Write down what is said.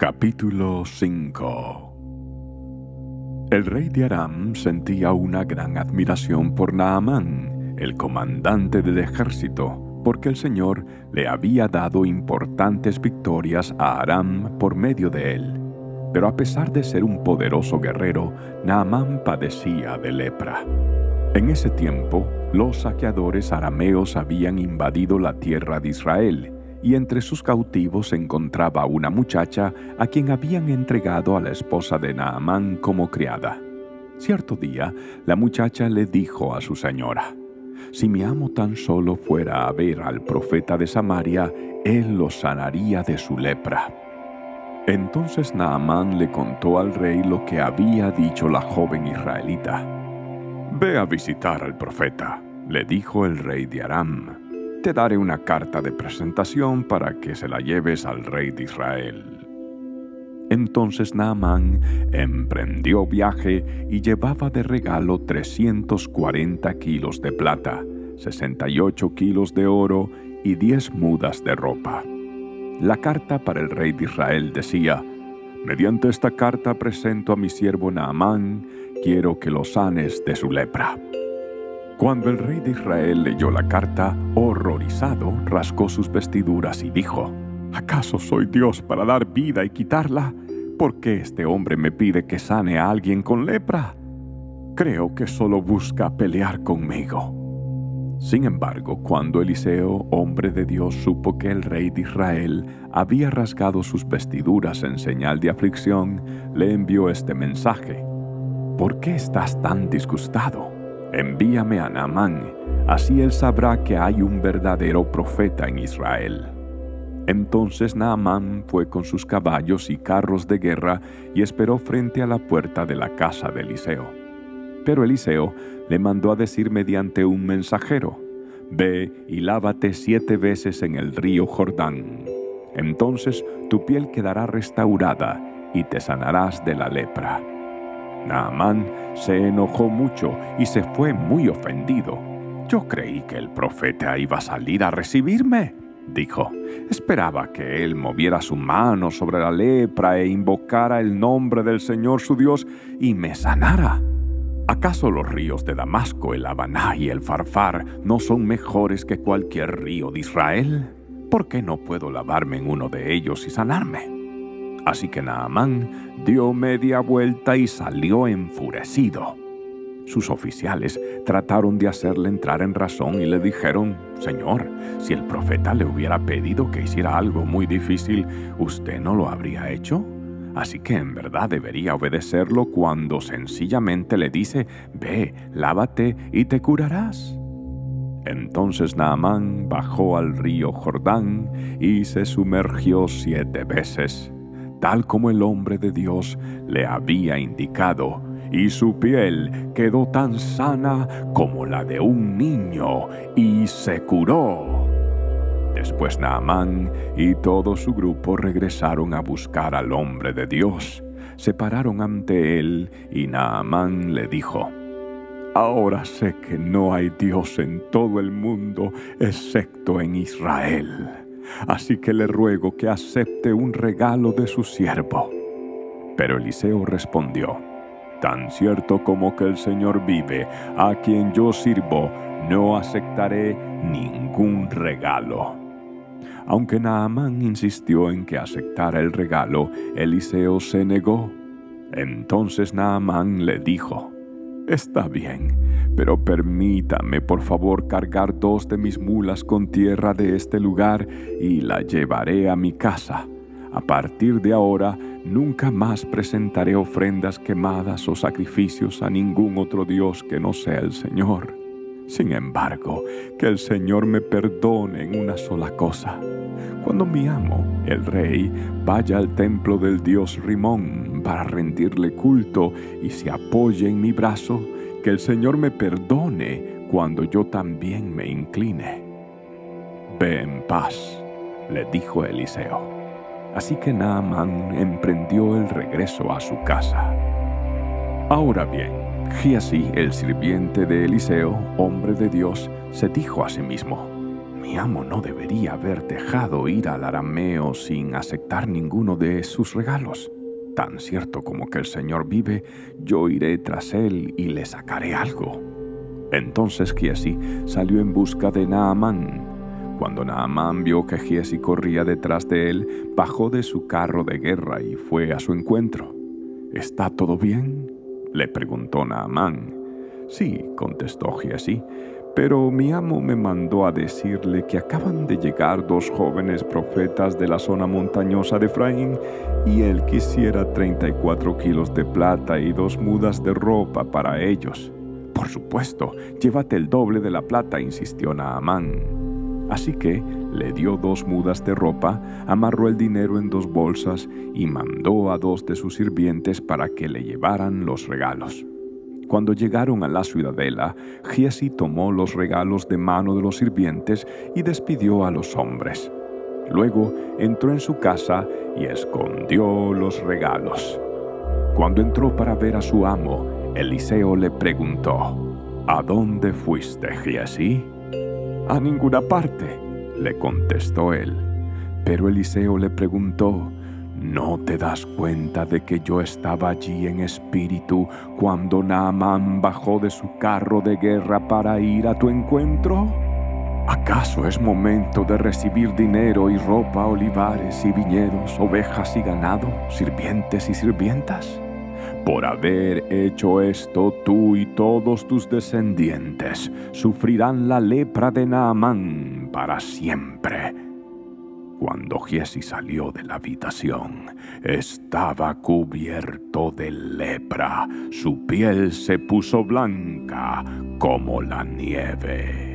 Capítulo 5 El rey de Aram sentía una gran admiración por Naamán, el comandante del ejército, porque el Señor le había dado importantes victorias a Aram por medio de él. Pero a pesar de ser un poderoso guerrero, Naamán padecía de lepra. En ese tiempo, los saqueadores arameos habían invadido la tierra de Israel, y entre sus cautivos se encontraba una muchacha a quien habían entregado a la esposa de Naamán como criada. Cierto día, la muchacha le dijo a su señora, Si mi amo tan solo fuera a ver al profeta de Samaria, él lo sanaría de su lepra. Entonces Naamán le contó al rey lo que había dicho la joven israelita. Ve a visitar al profeta, le dijo el rey de Aram. Te daré una carta de presentación para que se la lleves al rey de Israel. Entonces Naamán emprendió viaje y llevaba de regalo 340 kilos de plata, 68 kilos de oro y 10 mudas de ropa. La carta para el rey de Israel decía, Mediante esta carta presento a mi siervo Naamán, quiero que lo sanes de su lepra. Cuando el rey de Israel leyó la carta, horrorizado, rascó sus vestiduras y dijo, ¿acaso soy Dios para dar vida y quitarla? ¿Por qué este hombre me pide que sane a alguien con lepra? Creo que solo busca pelear conmigo. Sin embargo, cuando Eliseo, hombre de Dios, supo que el rey de Israel había rasgado sus vestiduras en señal de aflicción, le envió este mensaje. ¿Por qué estás tan disgustado? Envíame a Naamán, así él sabrá que hay un verdadero profeta en Israel. Entonces Naamán fue con sus caballos y carros de guerra y esperó frente a la puerta de la casa de Eliseo. Pero Eliseo le mandó a decir mediante un mensajero, Ve y lávate siete veces en el río Jordán. Entonces tu piel quedará restaurada y te sanarás de la lepra. Naamán se enojó mucho y se fue muy ofendido. Yo creí que el profeta iba a salir a recibirme, dijo. Esperaba que él moviera su mano sobre la lepra e invocara el nombre del Señor su Dios y me sanara. ¿Acaso los ríos de Damasco, el Habaná y el Farfar no son mejores que cualquier río de Israel? ¿Por qué no puedo lavarme en uno de ellos y sanarme? Así que Naamán dio media vuelta y salió enfurecido. Sus oficiales trataron de hacerle entrar en razón y le dijeron, Señor, si el profeta le hubiera pedido que hiciera algo muy difícil, ¿usted no lo habría hecho? Así que en verdad debería obedecerlo cuando sencillamente le dice, Ve, lávate y te curarás. Entonces Naamán bajó al río Jordán y se sumergió siete veces tal como el hombre de Dios le había indicado, y su piel quedó tan sana como la de un niño, y se curó. Después Naamán y todo su grupo regresaron a buscar al hombre de Dios. Se pararon ante él y Naamán le dijo, Ahora sé que no hay Dios en todo el mundo excepto en Israel así que le ruego que acepte un regalo de su siervo. Pero Eliseo respondió, Tan cierto como que el Señor vive, a quien yo sirvo, no aceptaré ningún regalo. Aunque Naamán insistió en que aceptara el regalo, Eliseo se negó. Entonces Naamán le dijo, Está bien, pero permítame por favor cargar dos de mis mulas con tierra de este lugar y la llevaré a mi casa. A partir de ahora nunca más presentaré ofrendas quemadas o sacrificios a ningún otro Dios que no sea el Señor. Sin embargo, que el Señor me perdone en una sola cosa. Cuando mi amo, el rey, vaya al templo del dios Rimón para rendirle culto y se apoye en mi brazo, que el Señor me perdone cuando yo también me incline. Ve en paz, le dijo Eliseo. Así que Naamán emprendió el regreso a su casa. Ahora bien, Giasí, el sirviente de Eliseo, hombre de Dios, se dijo a sí mismo, Mi amo no debería haber dejado ir al arameo sin aceptar ninguno de sus regalos. Tan cierto como que el Señor vive, yo iré tras él y le sacaré algo. Entonces Giesi salió en busca de Naamán. Cuando Naamán vio que Giesi corría detrás de él, bajó de su carro de guerra y fue a su encuentro. ¿Está todo bien? Le preguntó Naamán. Sí, contestó Giesi, pero mi amo me mandó a decirle que acaban de llegar dos jóvenes profetas de la zona montañosa de Efraín y él quisiera 34 kilos de plata y dos mudas de ropa para ellos. Por supuesto, llévate el doble de la plata, insistió Naamán. Así que le dio dos mudas de ropa, amarró el dinero en dos bolsas y mandó a dos de sus sirvientes para que le llevaran los regalos. Cuando llegaron a la ciudadela, Giesi tomó los regalos de mano de los sirvientes y despidió a los hombres. Luego entró en su casa y escondió los regalos. Cuando entró para ver a su amo, Eliseo le preguntó, ¿A dónde fuiste, Giesi? A ninguna parte, le contestó él. Pero Eliseo le preguntó, ¿No te das cuenta de que yo estaba allí en espíritu cuando Naamán bajó de su carro de guerra para ir a tu encuentro? ¿Acaso es momento de recibir dinero y ropa, olivares y viñedos, ovejas y ganado, sirvientes y sirvientas? Por haber hecho esto, tú y todos tus descendientes sufrirán la lepra de Naamán para siempre cuando Giesi salió de la habitación, estaba cubierto de lepra. Su piel se puso blanca como la nieve.